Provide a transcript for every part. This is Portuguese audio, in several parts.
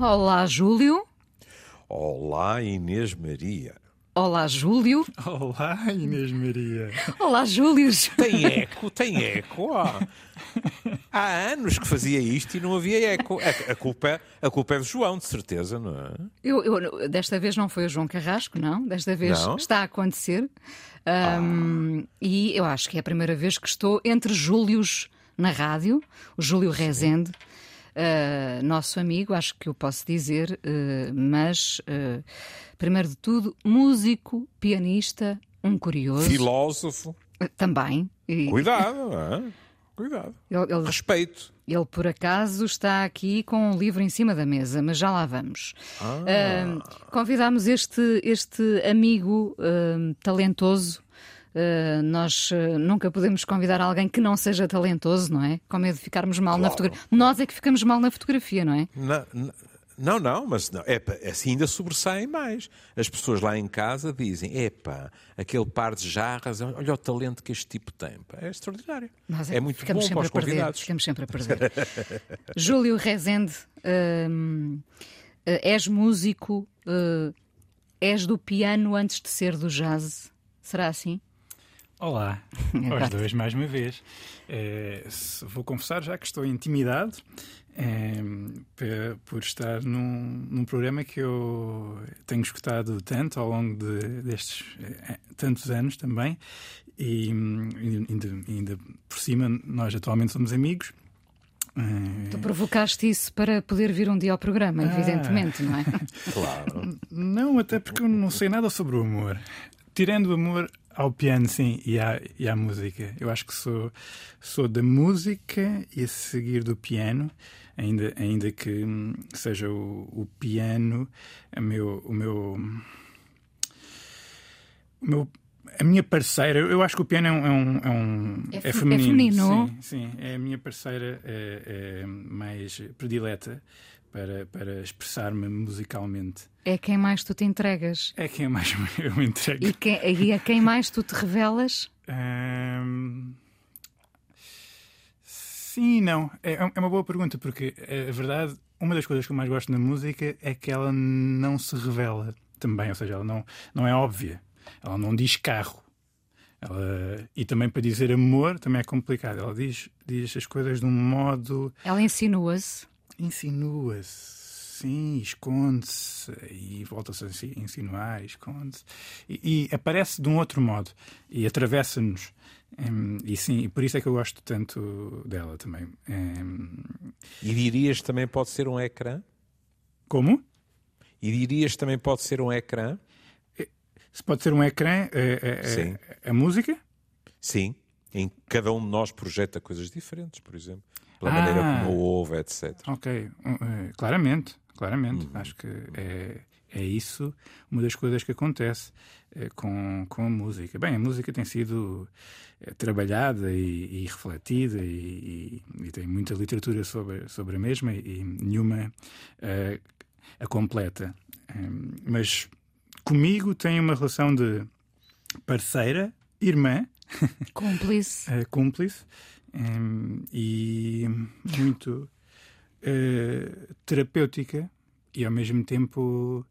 Olá, Júlio. Olá, Inês Maria. Olá, Júlio. Olá, Inês Maria. Olá, Júlio. Tem eco, tem eco. Ah. Há anos que fazia isto e não havia eco. A, a culpa, é, a culpa é do João, de certeza, não é? Eu, eu- desta vez não foi o João Carrasco, não. Desta vez Não? está a acontecer. Ahm, E eu acho que é a primeira vez que estou entre Júlios na rádio. O Júlio Rezende, ah, nosso amigo, acho que o posso dizer, ah, mas, ah, primeiro de tudo, músico, pianista, um curioso. Filósofo. Também. E Cuidado, é? Cuidado. ele- ele Respeito. Ele, por acaso, está aqui com um livro em cima da mesa, mas já lá vamos. Ah, convidámos este, este amigo ah, talentoso. Ah, nós ah, nunca podemos convidar alguém que não seja talentoso, não é? Com medo de ficarmos mal na Claro. fotografia. Nós é que ficamos mal na fotografia, não é? Na- na- Não, não, mas não, epa, assim ainda sobressaem mais. As pessoas lá em casa dizem: epá, aquele par de jarras, olha o talento que este tipo tem. É extraordinário. Nós é muito ficamos bom sempre para os a perder. convidados. Ficamos sempre a perder. Júlio Rezende, eh, és músico, és do piano antes de ser do jazz. Será assim? Olá, aos dois mais uma vez. Se- vou confessar já que estou intimidado pe- por estar num, num programa que eu tenho escutado tanto ao longo de- destes eh, tantos anos também. E ainda, ainda por cima, nós atualmente somos amigos. Tu provocaste isso para poder vir um dia ao programa, Ah. evidentemente, não é? Claro. Não, até porque eu não sei nada sobre o amor. Tirando o amor ao piano, sim, e à, e à música. Eu acho que sou, sou da música e a seguir do piano, ainda, ainda que hum, seja o, o piano a meu, o meu. O meu a minha parceira, eu- acho que o piano é um. É, um, é, um- É é é feminino. feminino? Sim, sim, é a minha parceira é, é mais predileta para, para expressar-me musicalmente. É quem mais tu te entregas. É quem mais eu me entrego. E, quem, e a quem mais tu te revelas? Ahm, Sim não. É, é uma boa pergunta, porque é, a verdade, uma das coisas que eu mais gosto na música é que ela não se revela também, ou seja, ela não, não é óbvia. Ela não diz carro. Ela- e também para dizer amor também é complicado. Ela diz, diz as coisas de um modo. Ela insinua-se. Insinua-se, sim, esconde-se e volta-se a insi- insinuar, esconde-se e, e aparece de um outro modo e atravessa-nos. Hum, e sim, e por isso é que eu gosto tanto dela também. Hum, E dirias também pode ser um ecrã? como? E dirias também pode ser um ecrã? Se pode ser um ecrã, é, é- Sim. é- a música? Sim. Em que cada um de nós projeta coisas diferentes, por exemplo. Pela Ah. maneira como ouve, etc. Ok, eh, claramente, claramente. Acho que é, é isso uma das coisas que acontece eh, com, com a música. Bem, a música tem sido eh, trabalhada e, e refletida e, e- e tem muita literatura sobre, sobre a mesma e nenhuma eh, a completa. Em, mas comigo tem uma relação de parceira, irmã, Cúmplice. eh, cúmplice e muito eh, terapêutica e ao mesmo tempo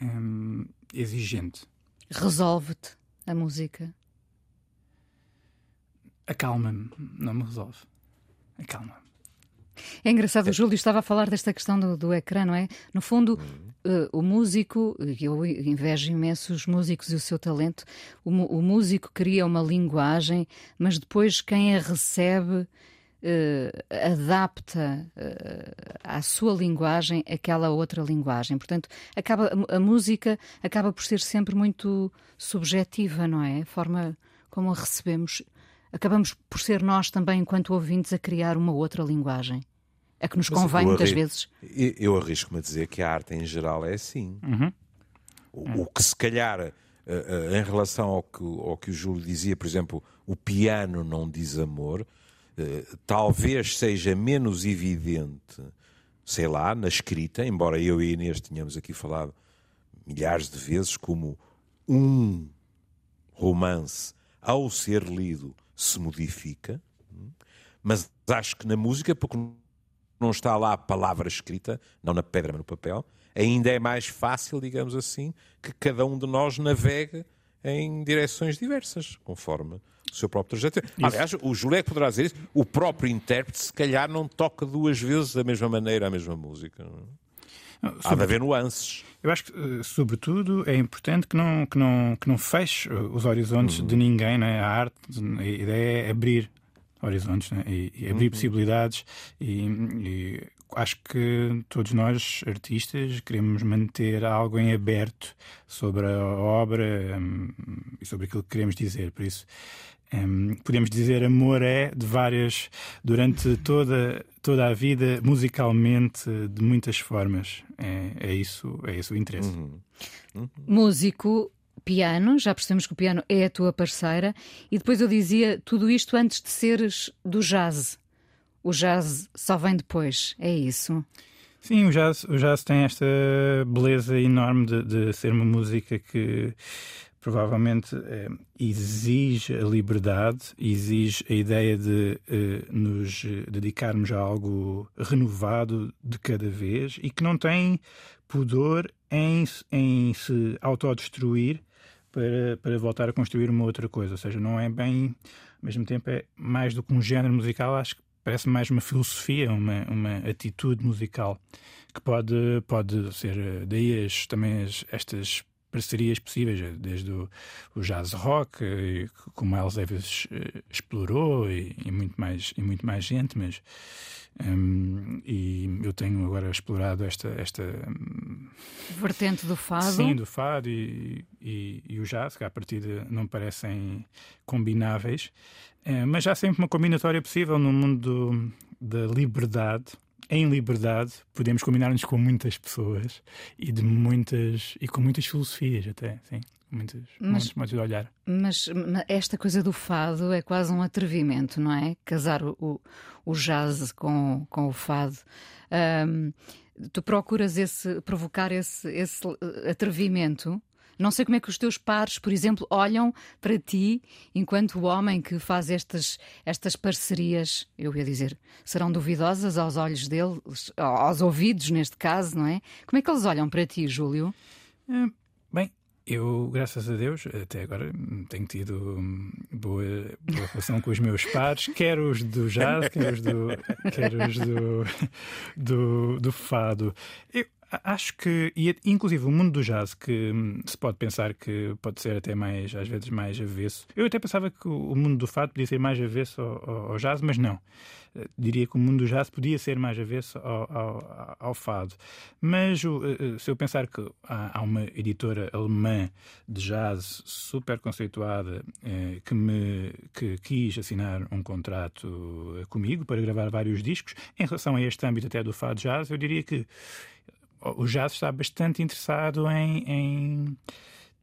em, exigente. Resolve-te a música. Acalma-me, não me resolve. Acalma-me. É engraçado, o Júlio estava a falar desta questão do, do ecrã, não é? No fundo, eh, o músico, eu invejo imenso os músicos e o seu talento, o, o músico cria uma linguagem, mas depois quem a recebe eh, adapta eh, à sua linguagem aquela outra linguagem. Portanto, acaba, a, a música acaba por ser sempre muito subjetiva, não é? A forma como a recebemos. Acabamos por ser nós também, enquanto ouvintes, a criar uma outra linguagem. É que nos Mas convém muitas arri- vezes. Eu, arrisco-me a dizer que a arte em geral é assim. O, o que se calhar, eh, eh, em relação ao que, ao que o Júlio dizia, por exemplo, o piano não diz amor, eh, talvez seja menos evidente, sei lá, na escrita, embora eu e a Inês tenhamos aqui falado milhares de vezes como um romance, ao ser lido, se modifica. Mas acho que na música, porque não está lá a palavra escrita, não na pedra, mas no papel, ainda é mais fácil, digamos assim, que cada um de nós navegue em direções diversas, conforme o seu próprio trajeto. Aliás, o Júlio é que poderá dizer isso. O próprio intérprete, se calhar, não toca duas vezes da mesma maneira a mesma música. Não, Há de haver nuances. Eu acho que, eh, sobretudo, é importante que não, que não, que não feche os horizontes uhum. de ninguém. Né? A arte, a ideia é abrir horizontes né? e, e, abrir uhum. possibilidades. E, e, acho que todos nós, artistas, queremos manter algo em aberto sobre a obra um, e sobre aquilo que queremos dizer. Por isso, um, podemos dizer amor é de várias, durante toda, toda a vida, musicalmente, de muitas formas. É, é isso, é isso o interesse. Uhum. Uhum. Músico piano, já percebemos que o piano é a tua parceira, e depois eu dizia tudo isto antes de seres do jazz. O jazz só vem depois, é isso? Sim, o jazz, o jazz tem esta beleza enorme de, de ser uma música que provavelmente eh, exige a liberdade, exige a ideia de eh, nos dedicarmos a algo renovado de cada vez e que não tem pudor em, em se autodestruir para, para voltar a construir uma outra coisa. Ou seja, não é bem, ao mesmo tempo, é mais do que um género musical, acho que parece mais uma filosofia, uma, uma atitude musical que pode, pode ser daí as, também as, estas parcerias possíveis, desde o, o jazz rock, como Miles Davis eh, explorou, e, e, muito mais, e muito mais gente, mas um, e eu tenho agora explorado esta, esta vertente do fado. Sim, do fado e, e, e o jazz, que à partida não parecem combináveis, é, mas há sempre uma combinatória possível no mundo da liberdade. Em liberdade, podemos combinar-nos com muitas pessoas e de muitas e com muitas filosofias até, sim muitos, mas, muitos modos de olhar. Mas, esta coisa do fado é quase um atrevimento, não é? Casar o, o jazz com, com o fado. Um, tu procuras esse, provocar esse, esse atrevimento não sei como é que os teus pares, por exemplo, olham para ti enquanto o homem que faz estas, estas parcerias, eu ia dizer, serão duvidosas aos olhos deles, aos ouvidos neste caso, não é? Como é que eles olham para ti, Júlio? É, bem, eu, graças a Deus, até agora tenho tido boa, boa relação com os meus pares, quer os do jazz, quer os do, quer os do, do, do fado. Eu acho que, e inclusive o mundo do jazz, que hum, se pode pensar que pode ser até mais, às vezes, mais avesso. Eu até pensava que o mundo do fado podia ser mais avesso ao, ao jazz, mas não diria que o mundo do jazz podia ser mais avesso ao, ao, ao fado. Mas eh, eh, se eu pensar que há, uma editora alemã de jazz super conceituada eh, que me que quis assinar um contrato comigo para gravar vários discos, em relação a este âmbito até do fado jazz, eu diria que o jazz está bastante interessado em, em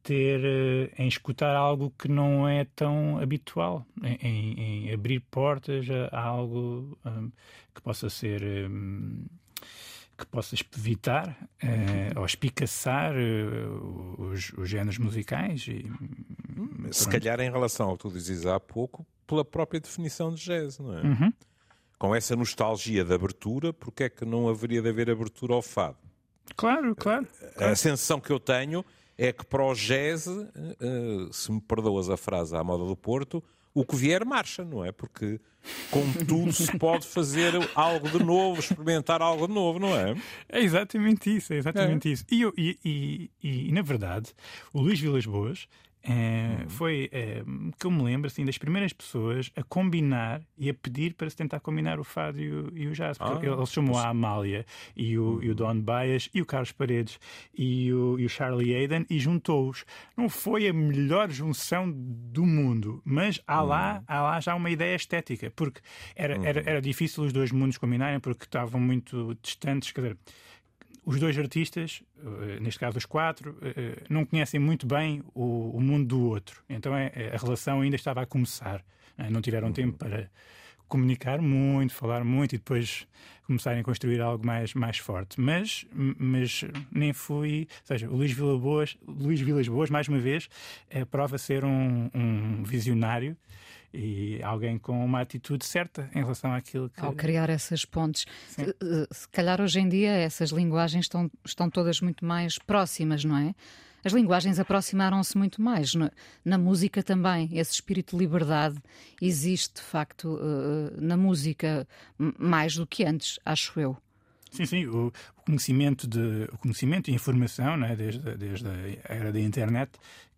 ter eh, em escutar algo que não é tão habitual, em, em abrir portas a, algo um, que possa ser um, que possa evitar uh, ou espicaçar uh, os, os géneros musicais. E, Se calhar em relação ao que tu dizes há pouco, pela própria definição de jazz, não é? Uhum. Com essa nostalgia de abertura, porque é que não haveria de haver abertura ao fado? Claro, claro. claro. A sensação que eu tenho é que para o jazz, uh, se me perdoas a frase à moda do Porto, o que vier marcha, não é? Porque com tudo se pode fazer algo de novo, experimentar algo de novo, não é? É exatamente isso, é exatamente é. isso. E, e, e, e, na verdade, o Luís Vilas Boas é, foi, é, que eu me lembro, assim, das primeiras pessoas a combinar e a pedir para se tentar combinar o fado e o, e o jazz. Porque ah, ele chamou a Amália e o, e o Don Baez e o Carlos Paredes e o, e o Charlie Hayden e juntou-os. Não foi a melhor junção do mundo, mas há, lá, hum. há lá já uma ideia estética, porque era, era, era difícil os dois mundos combinarem porque estavam muito distantes. Quer dizer, os dois artistas, eh, neste caso os quatro, eh, eh, não conhecem muito bem o, mundo do outro. Então é, é, a relação ainda estava a começar. Não tiveram uhum. tempo para comunicar muito, falar muito e depois começarem a construir algo mais, mais forte. Mas, mas nem fui. Ou seja, o Luís Vilas Boas, Luís Vilas Boas mais uma vez, é, prova ser um, um visionário e alguém com uma atitude certa em relação àquilo que. Ao criar essas pontes. Se, se calhar hoje em dia essas linguagens estão, estão todas muito mais próximas, não é? As linguagens aproximaram-se muito mais. Na, na, música também, esse espírito de liberdade existe, de facto, uh, na música mais do que antes, acho eu. Sim, sim, o, conhecimento de o conhecimento e informação, né, desde, desde a era da internet,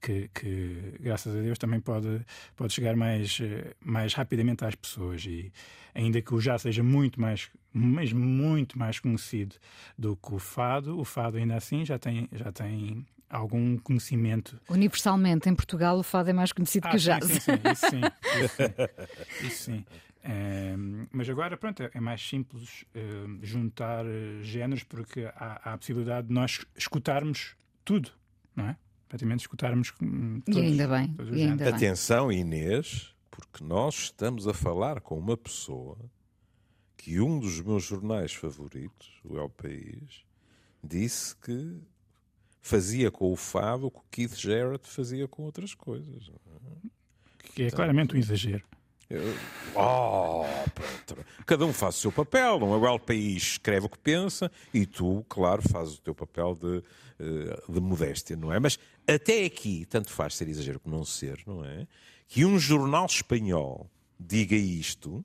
que, que, graças a Deus também pode, pode chegar mais, mais rapidamente às pessoas e ainda que o já seja muito mais, mas muito mais conhecido do que o fado, o fado ainda assim já tem, já tem algum conhecimento. Universalmente, em Portugal, o fado é mais conhecido ah, que o jazz. Sim, sim, sim, isso sim. Isso sim. Isso sim. Um, mas agora, pronto, é mais simples uh, juntar uh, géneros porque há, há, a possibilidade de nós escutarmos tudo, não é? Praticamente escutarmos todos, E ainda bem. E ainda Atenção, Inês, porque nós estamos a falar com uma pessoa que um dos meus jornais favoritos, o El País, disse que fazia com o fado o que o Keith Jarrett fazia com outras coisas. Que é claramente um exagero. Oh, Cada um faz o seu papel, não é? O País escreve o que pensa e tu, claro, fazes o teu papel de, eh, de modéstia, não é? Mas até aqui, tanto faz ser exagero como não ser, não é? Que um jornal espanhol diga isto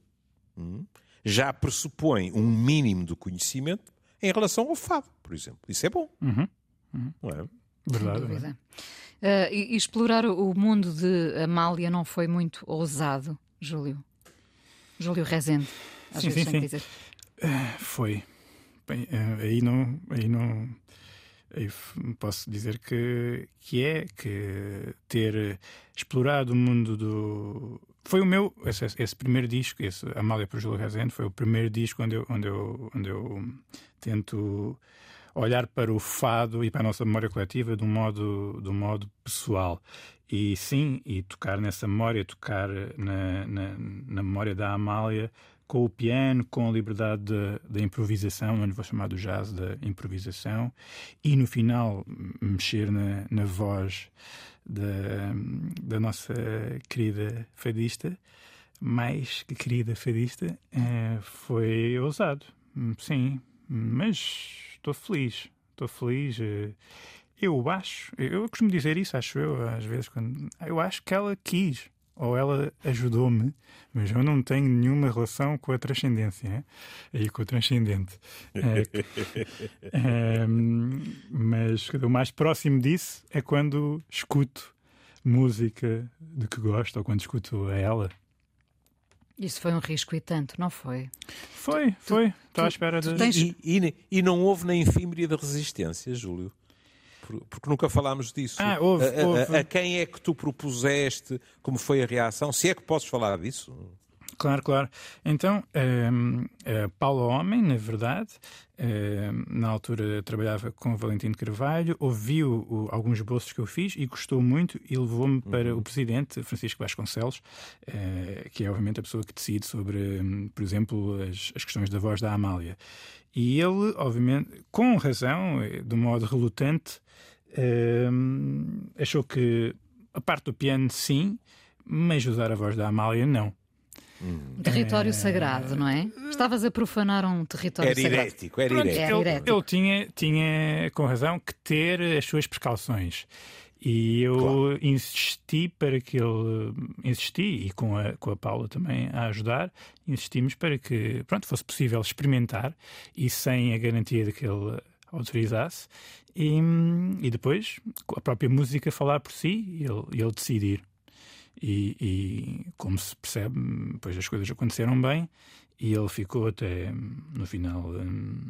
hum, já pressupõe um mínimo de conhecimento em relação ao fado, por exemplo. Isso é bom. Uhum. Uhum. Não é? Verdade. Uh, e, e explorar o mundo de Amália não foi muito ousado. Júlio? Júlio Rezende, às sim, vezes sim, sim. dizer. Uh, foi. Bem, uh, aí não. Aí não aí posso dizer que, que é que ter explorado o mundo do. Foi o meu. Esse, esse primeiro disco, esse Amália por Júlio Rezende, foi o primeiro disco onde eu, onde eu, onde eu tento olhar para o fado e para a nossa memória coletiva de um modo, de um modo pessoal. E sim, e tocar nessa memória, tocar na, na, na memória da Amália com o piano, com a liberdade da improvisação, lhe vou chamar do jazz, da improvisação, e no final mexer na, na voz da, da nossa querida fadista, mais que querida fadista, eh, foi ousado, sim, mas estou feliz, estou feliz. Eu acho, eu costumo dizer isso, acho eu, às vezes, quando, eu acho que ela quis ou ela ajudou-me, mas eu não tenho nenhuma relação com a transcendência e com o transcendente. É, é, mas o mais próximo disso é quando escuto música de que gosto ou quando escuto a ela. Isso foi um risco e tanto, não foi? Foi, foi. Estou à espera de. Tens... E, e, e, não houve nem efímera de resistência, Júlio? Porque nunca falámos disso. Ah, houve, a, houve. A, a, quem é que tu propuseste? Como foi a reação? Se é que podes falar disso? Claro, claro. Então, um, Paulo Homem, na verdade, uh, na altura trabalhava com o Valentino Carvalho, ouviu o, alguns bolsos que eu fiz e gostou muito e levou-me uhum. para o presidente, Francisco Vasconcelos, uh, que é obviamente a pessoa que decide sobre, um, por exemplo, as, as questões da voz da Amália. E ele, obviamente, com razão, de um modo relutante, hum, achou que a parte do piano sim, mas usar a voz da Amália não. Um território é... sagrado, não é? Estavas a profanar um território era sagrado. Herético, era herético. Ele, herético. ele tinha, tinha, com razão, que ter as suas precauções. E eu claro. insisti para que ele insisti e com a, com a Paula também a ajudar, insistimos para que pronto, fosse possível experimentar e sem a garantia de que ele autorizasse e, e depois a própria música falar por si e ele, ele decidir. E, e, como se percebe, depois as coisas aconteceram bem e ele ficou até no final um,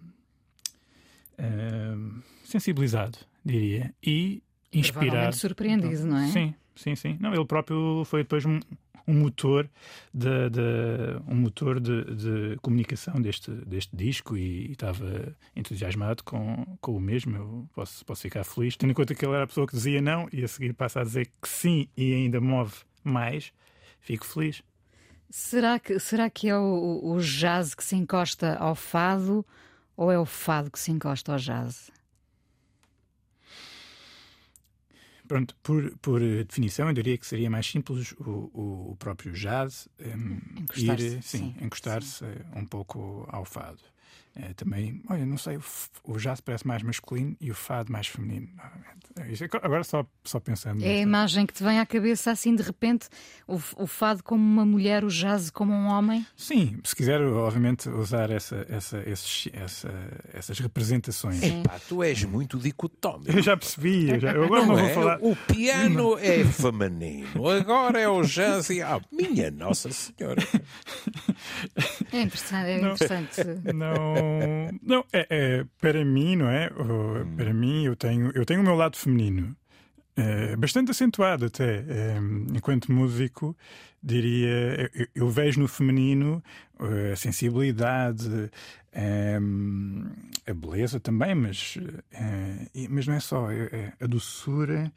um, sensibilizado, diria, e inspirado. surpreendido, não é? Sim, sim, sim. Não, ele próprio foi depois um, um motor de, de, um motor de, de, comunicação deste, deste disco e, e, estava entusiasmado com, com o mesmo. Eu posso, posso ficar feliz, tendo em conta que ele era a pessoa que dizia não e a seguir passa a dizer que sim e ainda move mais, fico feliz. Será que, será que é o, o jazz que se encosta ao fado ou é o fado que se encosta ao jazz? Pronto, por, por definição, eu diria que seria mais simples o, o, o próprio jazz um, encostar ir, sim, sim encostar-se um pouco ao fado. É, também, olha, não sei, o, o jazz parece mais masculino e o fado mais feminino. É isso, agora só, só pensando. É a imagem que te vem à cabeça assim de repente, o, o fado como uma mulher, o jazz como um homem? Sim, se quiser, obviamente, usar essa, essa, esses, essa, essas representações. Epá, tu és muito dicotómico. Eu já percebi, eu, já, eu agora não, não é? vou falar. O piano é feminino, agora é o jazz e. Ah, minha Nossa Senhora! É interessante, é interessante. Não não, é, é, para mim, não é? Hum. Para mim, eu tenho, eu tenho o meu lado feminino. É, bastante acentuado até. É, enquanto músico, diria, eu, vejo no feminino eh, a sensibilidade, a beleza também, mas, mas não é só a doçura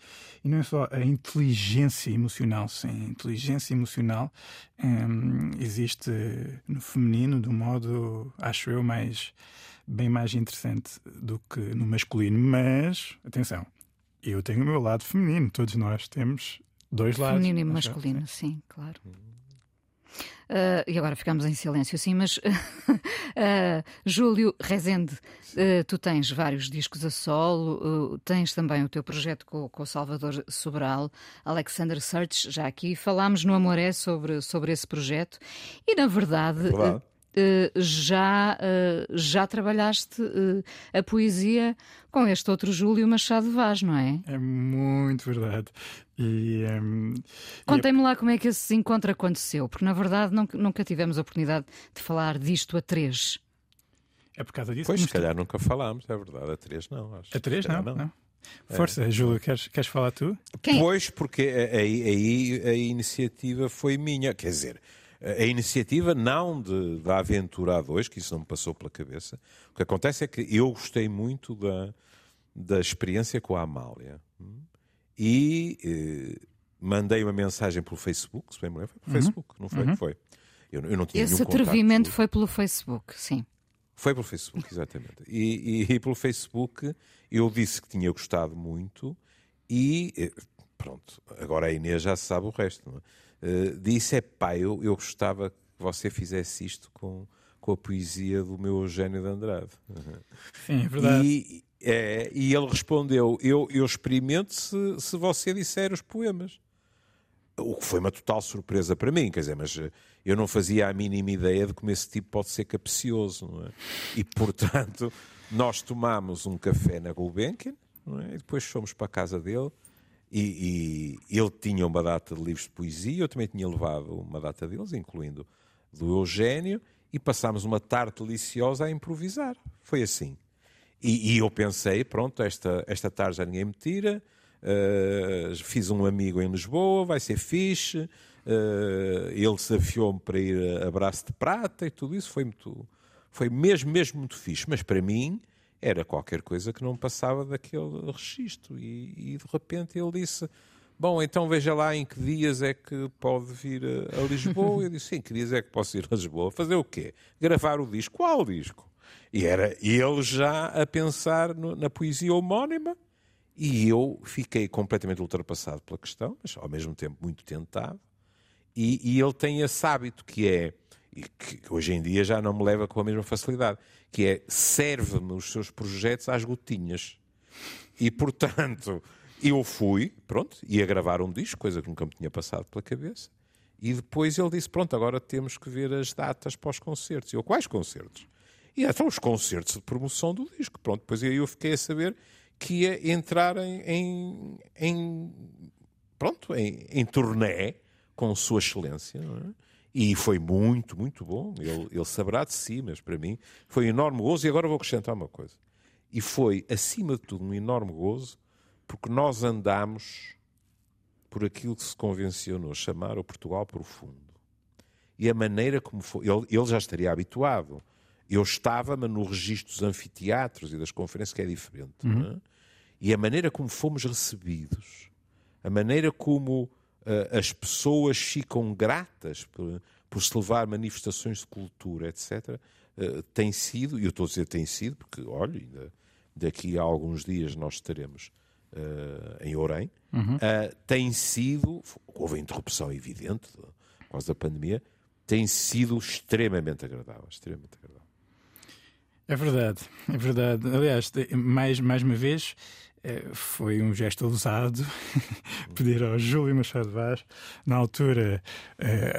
e não é só a inteligência emocional. Sem inteligência emocional existe no feminino de um modo, acho eu, mais bem mais interessante do que no masculino. Mas, atenção, eu tenho o meu lado feminino, todos nós temos dois feminino lados. Feminino e masculino, sim, claro. Uh, e agora ficamos em silêncio, sim, mas uh, Júlio Rezende, uh, tu tens vários discos a solo, tens também o teu projeto com, com o Salvador Sobral, Alexander Search, já aqui falámos no Amoré sobre, sobre esse projeto, e na verdade. É Uh, já, uh, já trabalhaste uh, a poesia com este outro Júlio Machado Vaz, não é? É muito verdade. E, um, Contem-me e... lá como é que esse encontro aconteceu, porque na verdade nunca, nunca tivemos a oportunidade de falar disto a três. É por causa disso Pois, se calhar nunca falámos, é verdade. A três não, acho. A três não, não. não. Força, é. Júlio, queres, queres falar tu? Quem? Pois, porque aí, aí a iniciativa foi minha. Quer dizer, a iniciativa não de, da Aventura A2, que isso não me passou pela cabeça. O que acontece é que eu gostei muito da, da experiência com a Amália. E eh, mandei uma mensagem pelo Facebook, se bem me lembro, foi pelo uhum. Facebook, não foi? Uhum. Foi. Eu, eu, não tinha Esse atrevimento foi pelo Facebook, sim. Foi pelo Facebook, exatamente. E, e, e, pelo Facebook eu disse que tinha gostado muito e eh, pronto, agora a Inês já sabe o resto. Não é? Uh, disse: é pá, eu, eu gostava que você fizesse isto com, com a poesia do meu Eugênio de Andrade. Sim, é verdade. E, é, e ele respondeu: Eu, eu experimento se, se você disser os poemas. O que foi uma total surpresa para mim, quer dizer, mas eh, eu não fazia a mínima ideia de como esse tipo pode ser capcioso, não é? E portanto, nós tomámos um café na Gulbenkian, é? e depois fomos para a casa dele e, e, ele tinha uma data de livros de poesia, eu também tinha levado uma data deles, incluindo do Eugênio, e passámos uma tarde deliciosa a improvisar. Foi assim. E, e eu pensei, pronto, esta, esta tarde já ninguém me tira, uh, fiz um amigo em Lisboa, vai ser fixe, uh, ele desafiou-me para ir a Braço de Prata e tudo isso, foi muito, foi mesmo, mesmo muito fixe. Mas para mim, era qualquer coisa que não passava daquele registro. E, e, de repente ele disse: Bom, então veja lá em que dias é que pode vir a, a Lisboa. Eu disse: Em que dias é que posso ir a Lisboa? Fazer o quê? Gravar o disco. Qual disco? E era ele já a pensar no, na poesia homónima. E eu fiquei completamente ultrapassado pela questão, mas ao mesmo tempo muito tentado. E, e ele tem esse hábito que é e que hoje em dia já não me leva com a mesma facilidade, que é serve-me os seus projetos às gotinhas. E, portanto, eu fui, pronto, ia gravar um disco, coisa que nunca me tinha passado pela cabeça, e depois ele disse, pronto, agora temos que ver as datas para os concertos. E eu, quais concertos? E então os concertos de promoção do disco. Pronto, depois aí eu fiquei a saber que ia entrar em, em, em pronto, em, em turnê com Sua Excelência, não é? E foi muito, muito bom. Ele, ele saberá de si, mas para mim foi um enorme gozo. E agora vou acrescentar uma coisa. E foi, acima de tudo, um enorme gozo, porque nós andamos por aquilo que se convencionou chamar o Portugal profundo. E a maneira como foi. Ele, ele já estaria habituado. Eu estava, mas no registro dos anfiteatros e das conferências, que é diferente. Uhum. É? E a maneira como fomos recebidos, a maneira como as pessoas ficam gratas por, por se levar manifestações de cultura, etc., eh, tem sido, e eu estou a dizer tem sido, porque, olha, ainda daqui a alguns dias nós estaremos uh, em Orem, uhum. uh, tem sido, houve interrupção evidente por causa da pandemia, tem sido extremamente agradável, extremamente agradável. É verdade, é verdade. Aliás, mais, mais uma vez, eh, foi um gesto ousado pedir ao Júlio Machado Vaz, na altura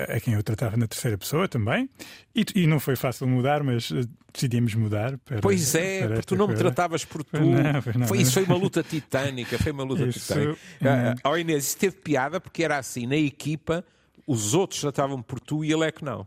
a quem eu tratava na terceira pessoa também, e, e não foi fácil mudar, mas decidimos mudar. Para, pois é, porque tu não me tratavas por tu. Não, foi não, foi, isso foi uma luta titânica, foi uma luta isso, titânica. Hum. Ao Inês, isso teve piada porque era assim, na equipa, os outros tratavam por tu e ele é que não.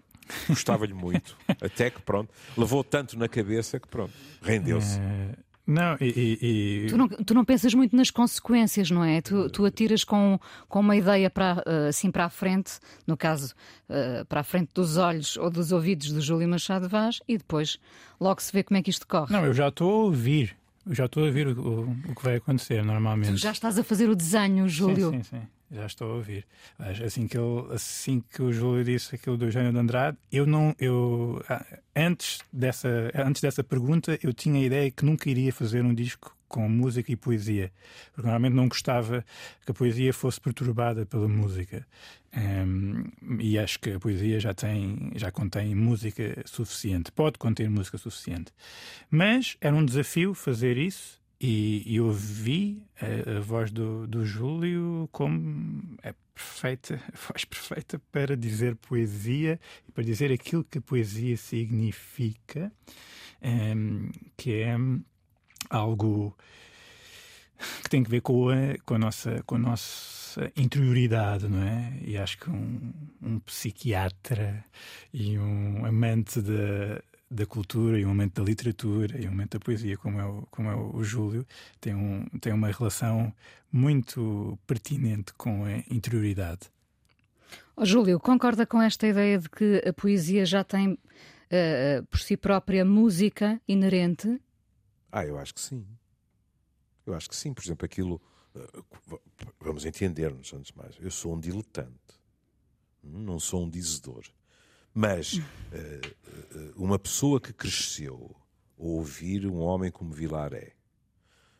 Gostava-lhe muito. Até que, pronto, levou tanto na cabeça que, pronto, rendeu-se. Uh... Não, e, e... Tu não, tu não pensas muito nas consequências, não é? Tu, tu atiras com, com uma ideia para, eh, assim para a frente, no caso, uh, para a frente dos olhos ou dos ouvidos do Júlio Machado Vaz, e depois logo se vê como é que isto corre. Não, eu já estou a ouvir. Eu já estou a ouvir o, o, o que vai acontecer normalmente. Tu já estás a fazer o desenho, Júlio. Sim, sim, sim. Já estou a ouvir. Assim que, ele, assim que o Júlio disse aquilo do Eugênio de Andrade, eu não. Eu, antes, dessa, antes dessa pergunta, eu tinha a ideia que nunca iria fazer um disco com música e poesia. Porque normalmente não gostava que a poesia fosse perturbada pela música. Um, e acho que a poesia já tem, já contém música suficiente, pode conter música suficiente. Mas era um desafio fazer isso e, ouvi a, a, voz do, do Júlio como é perfeita, a voz perfeita para dizer poesia e para dizer aquilo que a poesia significa, um, que é algo que tem que ver com a, com a, nossa, com a nossa interioridade, não é? E acho que um, um psiquiatra e um amante da, da cultura e um amante da literatura e um amante da poesia, como é o, como é o Júlio, tem, um, tem uma relação muito pertinente com a interioridade. Oh, Júlio, concorda com esta ideia de que a poesia já tem uh, por si própria música inerente? Ah, eu acho que sim. Eu acho que sim. Por exemplo, aquilo. Eh, vamos entender-nos antes de mais. Eu sou um diletante. Não sou um dizedor. Mas uh, uma pessoa que cresceu a ouvir um homem como Vilaré.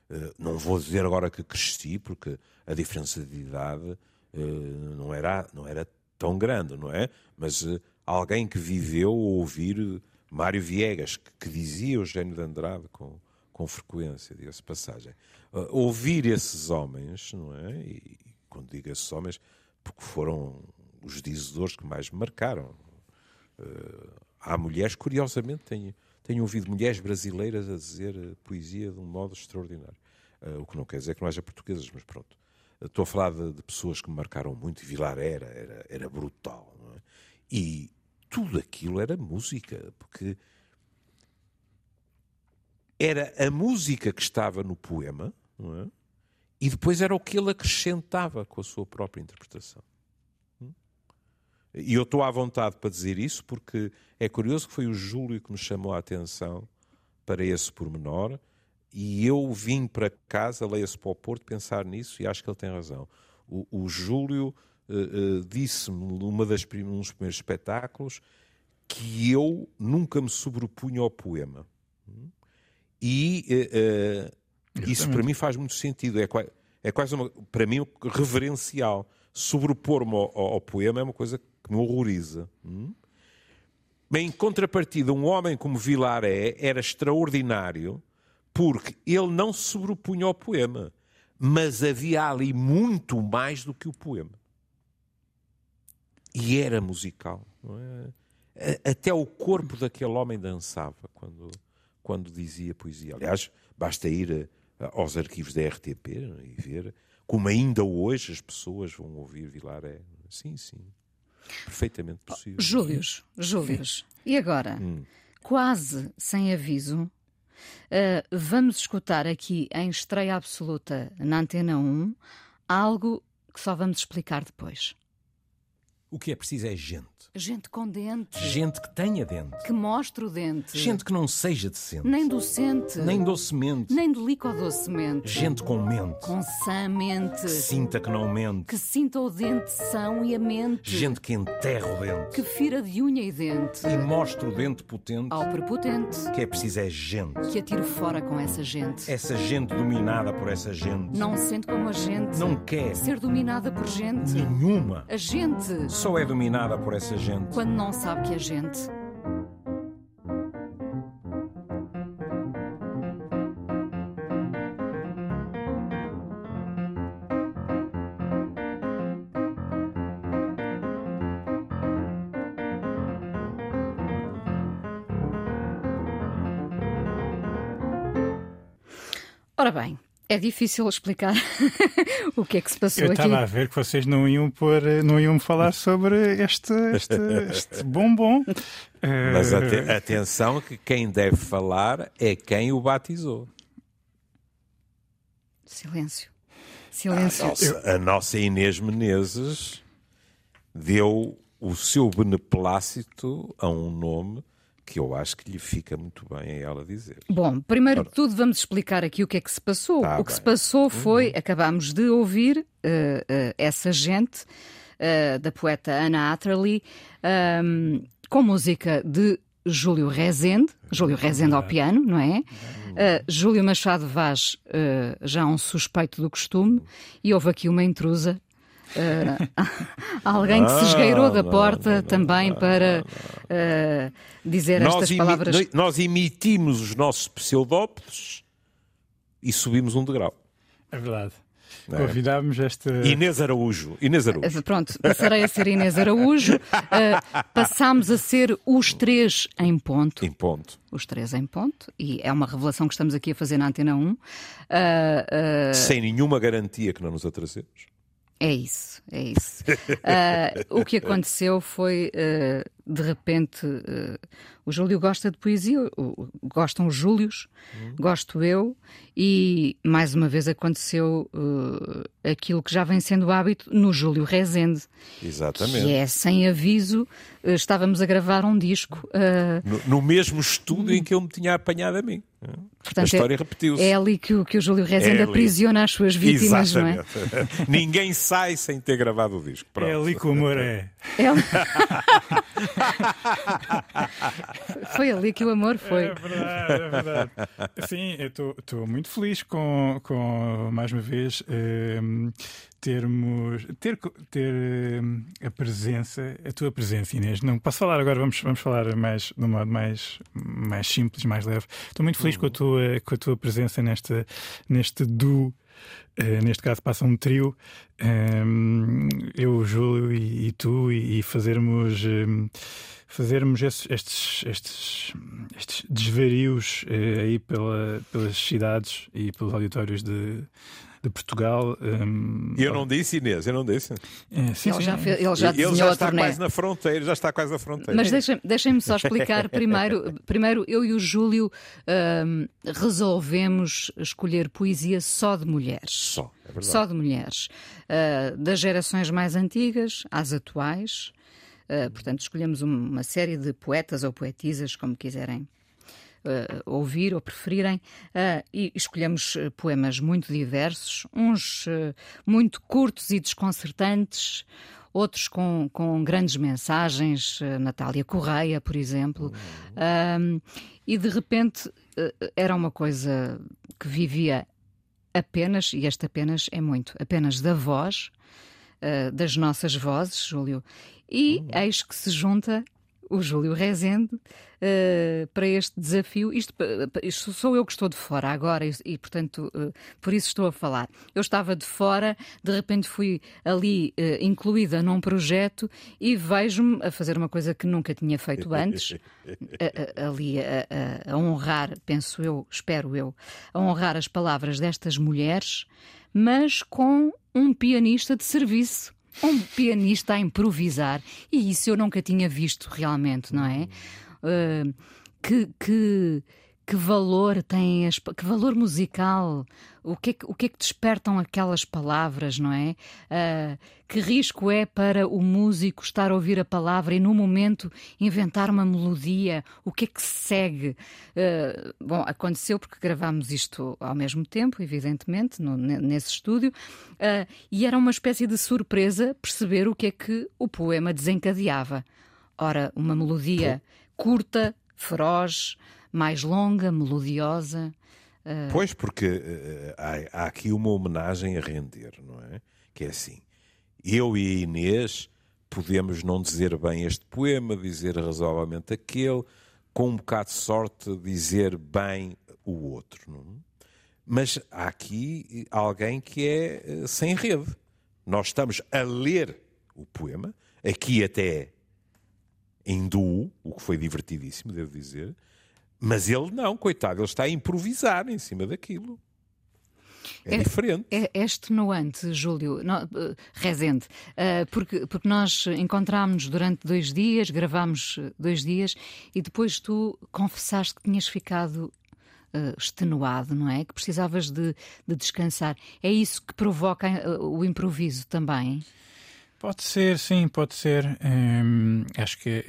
Uh, não vou dizer agora que cresci, porque a diferença de idade não, era, não era tão grande, não é? Mas alguém que viveu a ouvir Mário Viegas, que, que dizia Eugênio de Andrade com, com frequência, diga-se passagem. Uh, ouvir esses homens, não é? E quando digo esses homens, porque foram os dizedores que mais me marcaram. Uh, há mulheres, curiosamente, tenho, tenho ouvido mulheres brasileiras a dizer uh, poesia de um modo extraordinário. Uh, o que não quer dizer que não haja portuguesas, mas pronto. Estou a falar de, de, pessoas que me marcaram muito. Vilar era, era, era brutal. É? E tudo aquilo era música, porque era a música que estava no poema, é? e depois era o que ele acrescentava com a sua própria interpretação. E eu estou à vontade para dizer isso porque é curioso que foi o Júlio que me chamou a atenção para esse pormenor e eu vim para casa, leia-se para o Porto, pensar nisso e acho que ele tem razão. O, o Júlio uh, uh, disse-me prim nos primeiros espetáculos que eu nunca me sobrepunho ao poema. E uh, isso para mim faz muito sentido. É, é quase uma, para mim, reverencial. Sobrepor-me ao, ao, poema é uma coisa que me horroriza. Hum? Em contrapartida, um homem como Vilaré era extraordinário porque ele não se sobrepunha ao poema, mas havia ali muito mais do que o poema. E era musical. É? Até o corpo daquele homem dançava quando, quando dizia poesia. Aliás, basta ir eh, aos arquivos da RTP e ver como ainda hoje as pessoas vão ouvir Vilar é. Sim, sim. Perfeitamente possível. Július, Július. E agora, hum. quase sem aviso, uh, vamos escutar aqui em estreia absoluta na Antena 1 algo que só vamos explicar depois. O que é preciso é gente. Gente com dente. Gente que tenha dente. Que mostre o dente. Gente que não seja decente. Nem docente. Nem docemente. Nem delicodocemente. Gente com mente. Com sã mente. Que sinta que não mente. Que sinta o dente são e a mente. Gente que enterra o dente. Que fira de unha e dente. E mostre o dente potente. Ao prepotente. Que é preciso é gente. Que atire fora com essa gente. Essa gente dominada por essa gente. Não sente como a gente. Não quer. Ser dominada por gente. Nenhuma. A gente. Só é dominada por essa gente. Quando não sabe que a gente. Ora bem, é difícil explicar o que é que se passou Eu aqui. estava a ver que vocês não iam, pôr, não iam falar sobre este, este, este bombom. Mas Eh, ate- atenção que quem deve falar é quem o batizou. Silêncio. Silêncio. Nossa, a nossa Inês Menezes deu o seu beneplácito a um nome que eu acho que lhe fica muito bem a ela dizer. Bom, primeiro de tudo vamos explicar aqui o que é que se passou. Tá o que se bem. passou foi, acabámos de ouvir eh, eh, essa gente eh, da poeta Anna Atterley ahm, com música de Júlio Rezende, Júlio Rezende ao piano, não é? Eh, Júlio Machado Vaz, eh, já um suspeito do costume, e houve aqui uma intrusa. Eh, alguém que se esgueirou da porta também para eh, dizer estas imi- palavras. nós- nós emitimos os nossos pseudópodos e subimos um degrau. É verdade. É. Convidámos esta. Inês Araújo. Inês Araújo. Uh, Pronto, passarei a ser Inês Araújo. Uh, passámos a ser os três em ponto. Em ponto. Os três em ponto. E é uma revelação que estamos aqui a fazer na Antena 1. Uh, uh, Sem nenhuma garantia que não nos atrasemos. É isso, é isso. Uh, o que aconteceu foi, uh, de repente, uh, o Júlio gosta de poesia, o- gostam os Júlios, gosto eu, e mais uma vez aconteceu uh, aquilo que já vem sendo hábito no Júlio Rezende. Exatamente. Que é sem aviso, eh, estávamos a gravar um disco. No, no mesmo estudo em que eu me tinha apanhado a mim. portanto, a história é, repetiu-se. é ali que, o- que o Júlio Rezende É aprisiona as suas vítimas, não é? Exatamente. Ninguém sai sem ter gravado o disco. Pronto. É ali que o amor é. É ali- foi ali que o amor foi. É verdade, é verdade. Sim, eu estou muito feliz com, com mais uma vez, ehm, termos. ter, ter ehm, a presença, a tua presença, Inês. Não posso falar agora, vamos, vamos falar mais, de um modo mais, mais simples, mais leve. Estou muito feliz com, a tua, com a tua presença nesta, neste duo. Uh, neste caso passa um trio, um, eu, o Júlio e, e tu, e, e fazermos, um, fazermos estes, estes, estes, estes desvarios uh, aí pela, pelas cidades e pelos auditórios de, de Portugal. Um, eu não disse, Inês, eu não disse. é, sim, Ele sim. já, fez- ele já Ele desenhou já a está turnê. quase na fronteira, já está quase na fronteira. Mas deixem- deixem-me só explicar primeiro. Primeiro, eu e o Júlio ahm, resolvemos escolher poesia só de mulheres. Só, é verdade. Só de mulheres. Ah, das gerações mais antigas às atuais. Ah, portanto, escolhemos um- uma série de poetas ou poetisas, como quiserem ouvir ou preferirem, eh, e escolhemos eh, poemas muito diversos, uns eh, muito curtos e desconcertantes, outros com, com grandes mensagens, eh, Natália Correia, por exemplo, Ahm, e de repente eh, era uma coisa que vivia apenas, e este apenas é muito, apenas da voz, eh, das nossas vozes, Júlio, e eis que se junta o Júlio Rezende eh, para este desafio. Isto, pa- isto sou eu que estou de fora agora e, e, portanto, eh, por isso estou a falar. Eu estava de fora, de repente fui ali eh, incluída num projeto e vejo-me a fazer uma coisa que nunca tinha feito antes, a- a- ali a, a- a honrar, penso eu, espero eu, a honrar as palavras destas mulheres, mas com um pianista de serviço. Um pianista a improvisar, e isso eu nunca tinha visto realmente, não é? Uh, que, que, que valor tem as, que valor musical, o que, é que, o que é que despertam aquelas palavras, não é? Uh, que risco é para o músico estar a ouvir a palavra e no momento inventar uma melodia? O que é que se segue? Uh, bom, aconteceu porque gravámos isto ao mesmo tempo, evidentemente, no, nesse estúdio, uh, e era uma espécie de surpresa perceber o que é que o poema desencadeava. Ora, uma melodia curta, feroz, mais longa, melodiosa. Uh... Pois, porque uh, há, há, aqui uma homenagem a render, não é? Que é assim: eu e a Inês podemos não dizer bem este poema, dizer razoavelmente aquele, com um bocado de sorte dizer bem o outro. Não? É? Mas há aqui alguém que é sem rede. Nós estamos a ler o poema, aqui até em duo, o que foi divertidíssimo, devo dizer, mas ele não, coitado, ele está a improvisar em cima daquilo. É, é diferente. É, é extenuante, Júlio, no, uh, Rezende, uh, porque, porque nós encontrámos durante dois dias, gravámos dois dias e depois tu confessaste que tinhas ficado uh, extenuado, não é? Que precisavas de, de descansar. É isso que provoca o improviso também? Pode ser, sim, pode ser. Um, acho que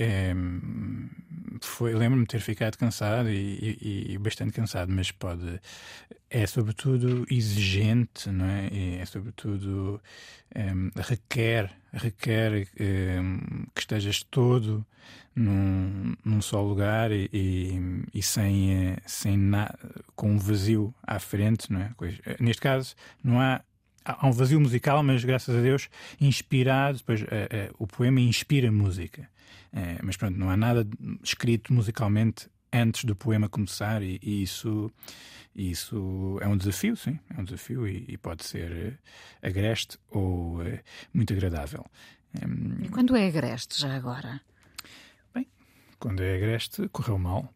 foi. Lembro-me de ter ficado cansado e, e, e, bastante cansado, mas pode. É sobretudo exigente, não é? E é sobretudo. Um, requer, requer que estejas todo num, num só lugar e, e, sem, sem na, com um vazio à frente, não é? Neste caso, não há há um vazio musical, mas graças a Deus inspirado. Depois, uh, uh, o poema inspira música. Uh, mas pronto, não há nada escrito musicalmente antes do poema começar, e, e isso, isso é um desafio, sim, é um desafio e, e pode ser agreste ou muito agradável. E quando é agreste, já agora? Bem, quando é agreste, correu mal.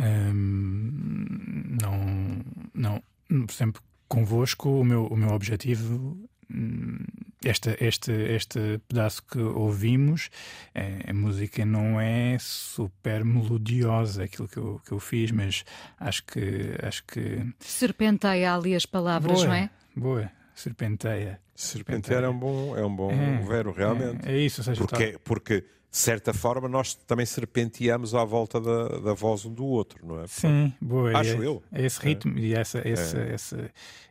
Um, não, não, exemplo, convosco, o meu, o meu objetivo hum, este, este, este pedaço que ouvimos, é, a música não é super melodiosa, aquilo que eu, que eu fiz, mas acho que. Acho que... Serpenteia ali as palavras, boa, não é? Boa, serpenteia. Serpentear é um bom, é um bom é, verbo, realmente. É, é isso, seja, porque, porque de certa forma, nós também serpenteamos à volta da, da voz um do outro, não é? Sim, boa. Acho é, eu. É esse ritmo é. e essa, esse, é. esse,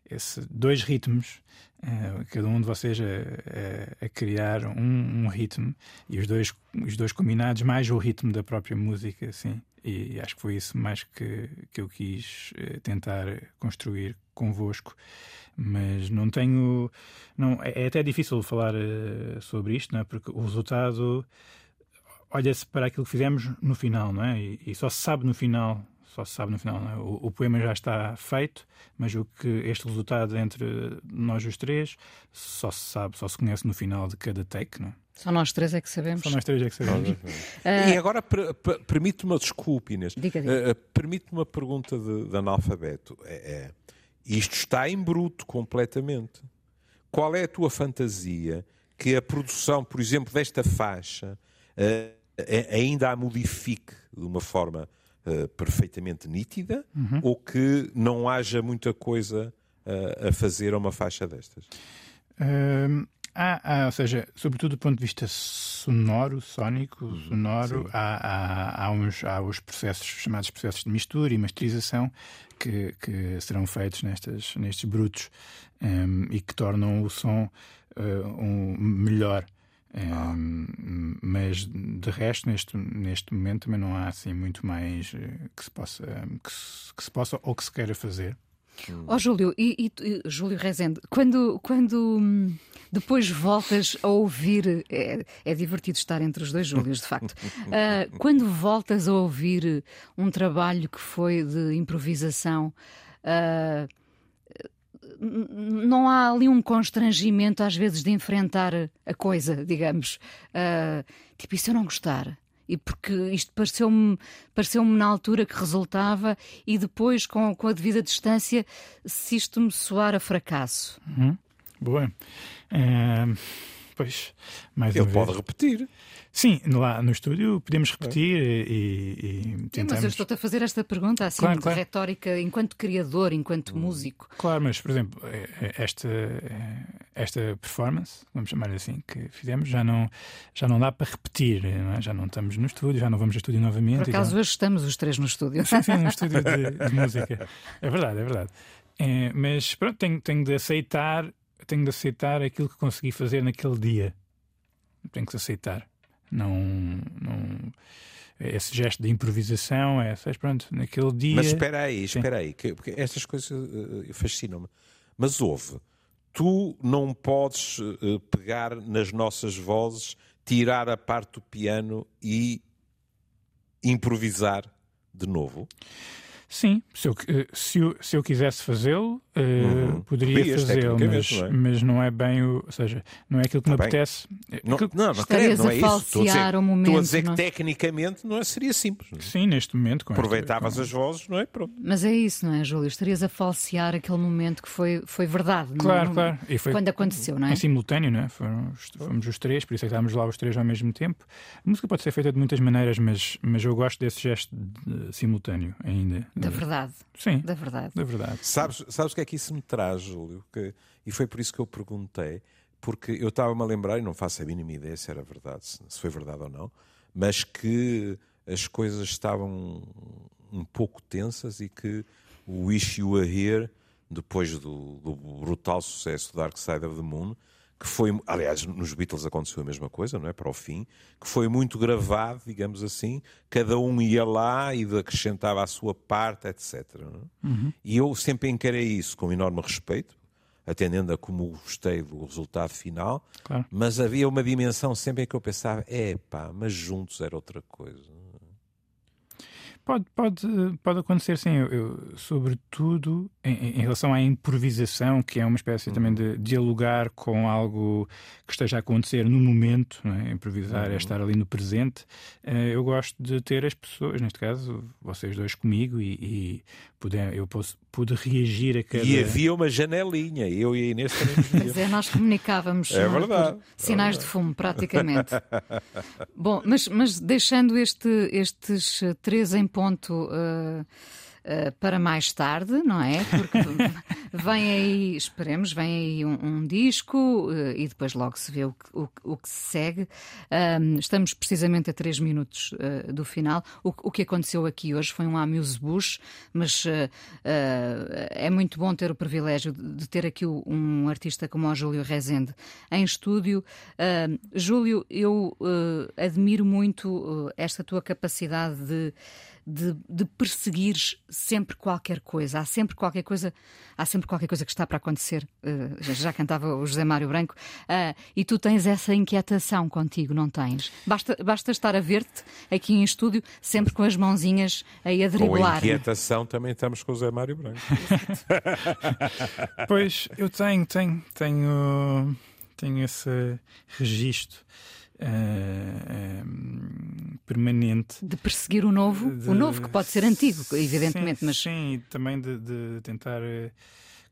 esse, dois ritmos, uh, cada um de vocês a, a, a criar um, um, ritmo e os dois, os dois combinados, mais o ritmo da própria música, sim. E acho que foi isso mais que, que eu quis uh, tentar construir convosco mas não tenho. Não, é, é até difícil falar uh, sobre isto, não é? porque o resultado olha-se para aquilo que fizemos no final, não é? E, e, só se sabe no final, só se sabe no final, é? o, o, poema já está feito, mas o que este resultado entre nós os três só se sabe, só se conhece no final de cada take, não é? Só nós três é que sabemos. Só nós três é que sabemos. uh... E agora permite-me uma desculpa, Inês. Diga, diga. Uh, permite-me uma pergunta de, de analfabeto. É, é, isto está em bruto completamente. Qual é a tua fantasia que a produção, por exemplo, desta faixa uh, ainda a modifique de uma forma uh, perfeitamente nítida uhum. ou que não haja muita coisa uh, a fazer a uma faixa destas? Um, há, há, ou seja, sobretudo do ponto de vista sonoro, sónico, uhum, sonoro, há, há, há, uns, há os processos chamados processos de mistura e masterização que, que serão feitos nestas, nestes brutos um, e que tornam o som uh, um, melhor. Ah. mas de resto, neste, neste momento, também não há assim muito mais eh, que se possa, que se, que se possa ou que se queira fazer. Ó oh, Júlio, e, e, Júlio Rezende, quando, quando hum, depois voltas a ouvir, é, é divertido estar entre os dois Júlios, de facto. Uh, quando voltas a ouvir um trabalho que foi de improvisação, uh, não há ali um constrangimento, às vezes, de enfrentar a coisa, digamos. Uh, tipo, e se eu não gostar? E porque isto pareceu-me pareceu na altura que resultava, e depois, com, com a devida distância, se isto me soar a fracasso. Uhum. Boa. Uh, Pois, mais Ele pode repetir. Sim, lá no estúdio podemos repetir é. e, e tentamos... Mas eu estou-te a fazer esta pergunta assim, claro, de claro. retórica, enquanto criador, enquanto hum. músico. Claro, mas, por exemplo, é, é, esta, esta performance, vamos chamar assim, que fizemos, já não, já não dá para repetir, não é? já não estamos no estúdio, já não vamos ao estúdio novamente. Por acaso, hoje estamos os três no estúdio. Sim, sim, no estúdio de, de música. É verdade, é verdade. É, mas pronto, tenho, tenho de aceitar tenho de aceitar aquilo que consegui fazer naquele dia. Tenho que aceitar. Não, não esse gesto de improvisação, essas, pronto, naquele dia. Mas espera aí, espera aí, que, porque estas coisas uh, fascinam-me. Mas houve, tu não podes uh, pegar nas nossas vozes, tirar a parte do piano e improvisar de novo? Sim, se eu, se eu, se eu quisesse fazê-lo, uh, uhum. poderia fazê-lo, mas, não é? mas não é bem o. Ou seja, não é aquilo que tá me bem. apetece. Não, aquilo... não, não, creio, não é isso. Estou a dizer, o momento, estou a dizer não? que tecnicamente não é, seria simples. Não é? Sim, neste momento. Aproveitavas esta, as vozes, não é? Pronto. Mas é isso, não é, Júlio? Estarias a falsear aquele momento que foi, foi verdade. Claro, não, claro. E foi quando aconteceu, não é? Em simultâneo, não é? Fomos, fomos os três, por isso é que estávamos lá os três ao mesmo tempo. A música pode ser feita de muitas maneiras, mas, mas eu gosto desse gesto de, de, simultâneo ainda. Da verdade. Sim. Da verdade. Da verdade. Sabes, sabes o que é que isso me traz, Júlio? Que, e foi por isso que eu perguntei, porque eu estava-me a lembrar, e não faço a mínima ideia se era verdade, se, se foi verdade ou não, mas que as coisas estavam um pouco tensas e que o Wish You Were Here, depois do, do brutal sucesso do Dark Side of the Moon, que foi, aliás, nos Beatles aconteceu a mesma coisa, não é? Para o fim, que foi muito gravado, digamos assim, cada um ia lá e acrescentava a sua parte, etc. É? Uhum. E eu sempre encarei isso com enorme respeito, atendendo a como gostei do resultado final, claro. mas havia uma dimensão sempre em que eu pensava, é pá, mas juntos era outra coisa. Pode, pode, pode acontecer, sim. Eu, eu sobretudo em, em, relação à improvisação, que é uma espécie uhum. também de dialogar com algo que esteja a acontecer no momento, é? improvisar é uhum. é estar ali no presente. Uh, eu gosto de ter as pessoas, neste caso, vocês dois comigo, e, e puder, eu posso, pude reagir a cada. E havia uma janelinha, eu e a Inês também. Mas é, nós comunicávamos é verdade, sinais é de fumo, praticamente. Bom, mas, mas deixando este, estes três em ponto. Uh, uh, para mais tarde, não é? Porque vem aí, esperemos, vem aí um, um disco uh, e depois logo se vê o, o, o que se segue. estamos precisamente a três minutos uh, do final. O, o, que aconteceu aqui hoje foi um amuse-bush, mas é muito bom ter o privilégio de, de ter aqui um artista como o Júlio Rezende em estúdio. Júlio, eu admiro muito esta tua capacidade de de, de perseguir sempre qualquer coisa. Há sempre qualquer coisa, há sempre qualquer coisa que está para acontecer. Uh, já cantava o José Mário Branco. Uh, e tu tens essa inquietação contigo, não tens? Basta, basta estar a ver-te aqui em estúdio, sempre com as mãozinhas aí a driblar. Com a inquietação também estamos com o José Mário Branco. pois, eu tenho, tenho, tenho, tenho esse registro. Uh, permanente. De perseguir o novo, de, o novo que pode ser antigo, evidentemente, sim, mas. Sim, também de, de tentar uh,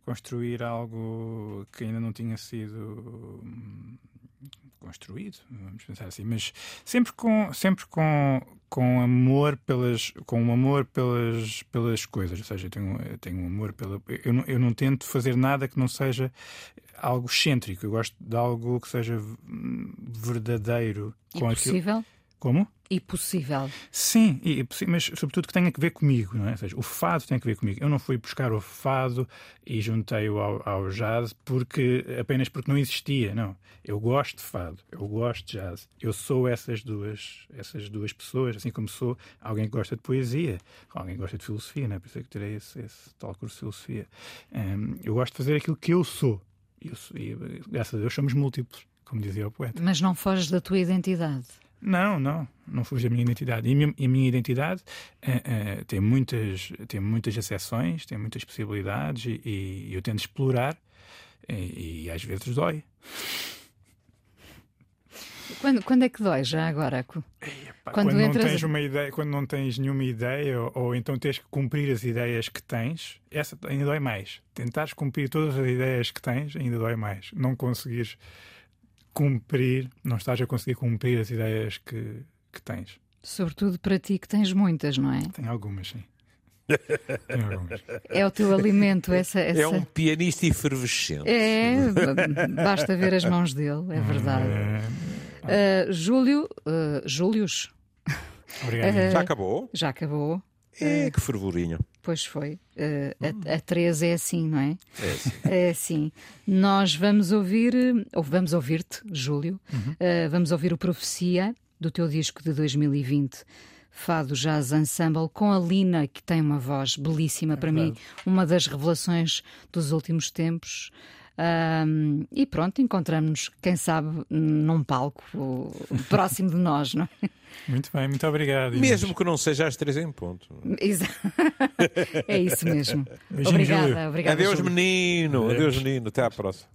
construir algo que ainda não tinha sido hum, construído, vamos pensar assim, mas sempre com, sempre com, com amor pelas com um amor pelas pelas coisas ou seja eu tenho eu tenho um amor pela eu não, eu não tento fazer nada que não seja algo excêntrico eu gosto de algo que seja verdadeiro e com possível aquilo... como e possível. Sim, e, mas sobretudo que tenha que ver comigo, não é? Ou seja, o fado tem que ver comigo. Eu não fui buscar o fado e juntei-o ao, ao, jazz porque apenas porque não existia, não. Eu gosto de fado, eu gosto de jazz. Eu sou essas duas, essas duas pessoas, assim como sou alguém que gosta de poesia, alguém que gosta de filosofia, não é? Por isso é que tirei esse, esse tal curso de filosofia. Um, eu gosto de fazer aquilo que eu sou. E, graças a Deus somos múltiplos, como dizia o poeta. Mas não foges da tua identidade. Não, não, não fujo da minha identidade. E a minha, a minha identidade uh, uh, tem, muitas, tem muitas exceções, tem muitas possibilidades e, e eu tento explorar e, e, às vezes dói. Quando, quando é que dói já agora? Quando, quando não tens uma ideia, quando não tens nenhuma ideia ou, ou, então tens que cumprir as ideias que tens, essa ainda dói mais. Tentares cumprir todas as ideias que tens ainda dói mais. Não conseguires cumprir, não estás a conseguir cumprir as ideias que, que tens. Sobretudo para ti que tens muitas, não é? Tenho algumas, sim. Tenho algumas. É o teu alimento, essa. essa... É um pianista efervescente. É, basta ver as mãos dele, é verdade. Uh, Júlio, uh. Obrigado. Uh, Já acabou? Já acabou. É, que fervorinho. Pois foi. Uh, a, a Teresa é assim, não é? É assim. É assim. Nós vamos ouvir, ou vamos ouvir-te, Júlio, Uhum. uh, vamos ouvir o Profecia do teu disco de 2020. Fado Jazz Ensemble com a Lina, que tem uma voz belíssima para mim, uma das revelações dos últimos tempos. Um, e pronto, encontramos-nos, quem sabe, num palco próximo de nós, não é? Muito bem, muito obrigado. Inês. Mesmo que não seja às três em ponto. Exa- é isso mesmo. Beijinho, Júlio. obrigada, obrigada. Adeus, Júlio. menino. Adeus. Adeus, menino. Até à próxima.